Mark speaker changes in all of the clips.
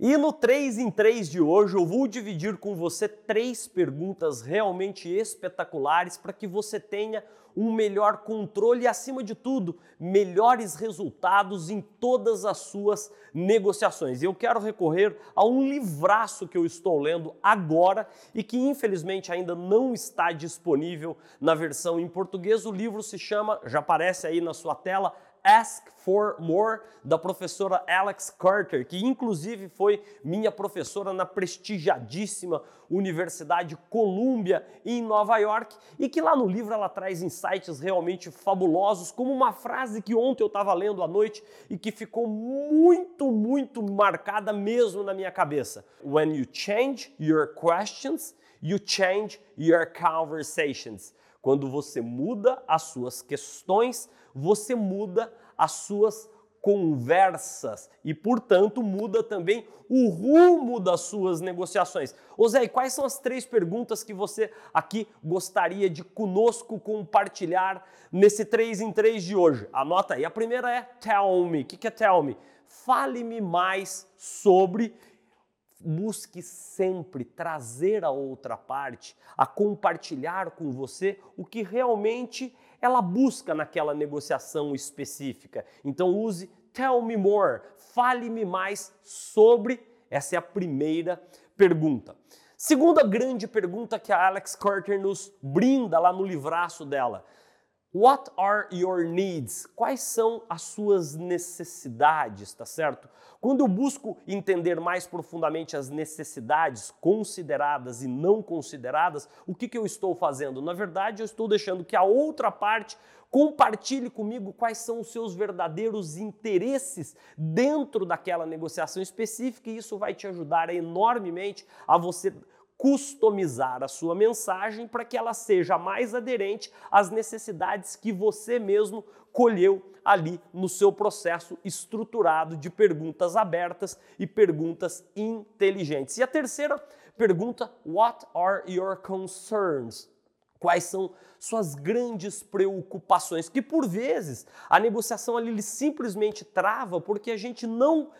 Speaker 1: E no 3 em 3 de hoje eu vou dividir com você três perguntas realmente espetaculares para que você tenha um melhor controle e, acima de tudo, melhores resultados em todas as suas negociações. E eu quero recorrer a um livraço que eu estou lendo agora e que infelizmente ainda não está disponível na versão em português. O livro se chama, já aparece aí na sua tela, Ask for More, da professora Alex Carter, que inclusive foi minha professora na prestigiadíssima Universidade Columbia em Nova York, e que lá no livro ela traz insights realmente fabulosos, como uma frase que ontem eu estava lendo à noite e que ficou muito, muito marcada mesmo na minha cabeça. When you change your questions, you change your conversations. Quando você muda as suas questões, você muda as suas conversas e, portanto, muda também o rumo das suas negociações. Ô Zé, quais são as três perguntas que você aqui gostaria de conosco compartilhar nesse 3 em 3 de hoje? Anota aí. A primeira é tell me. O que é tell me? Fale-me mais sobre busque sempre trazer a outra parte a compartilhar com você o que realmente ela busca naquela negociação específica. Então use tell me more, fale-me mais sobre. Essa é a primeira pergunta. Segunda grande pergunta que a Alex Carter nos brinda lá no livraço dela. What are your needs? Quais são as suas necessidades, tá certo? Quando eu busco entender mais profundamente as necessidades consideradas e não consideradas, o que, que eu estou fazendo? Na verdade, eu estou deixando que a outra parte compartilhe comigo quais são os seus verdadeiros interesses dentro daquela negociação específica e isso vai te ajudar enormemente a você customizar a sua mensagem para que ela seja mais aderente às necessidades que você mesmo colheu ali no seu processo estruturado de perguntas abertas e perguntas inteligentes. E a terceira pergunta: What are your concerns? Quais são suas grandes preocupações? Que por vezes a negociação ali simplesmente trava porque a gente não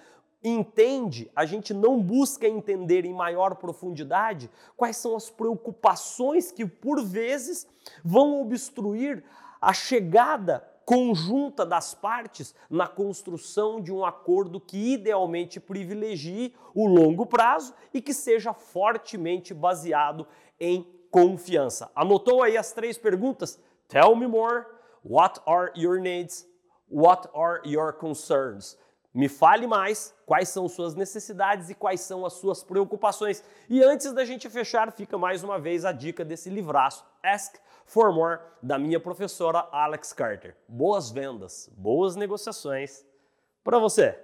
Speaker 1: entende, a gente não busca entender em maior profundidade quais são as preocupações que, por vezes, vão obstruir a chegada conjunta das partes na construção de um acordo que idealmente privilegie o longo prazo e que seja fortemente baseado em confiança. Anotou aí as três perguntas? Tell me more. What are your needs? What are your concerns? Me fale mais quais são suas necessidades e quais são as suas preocupações. E antes da gente fechar, fica mais uma vez a dica desse livraço, Ask for More, da minha professora Alex Carter. Boas vendas, boas negociações para você.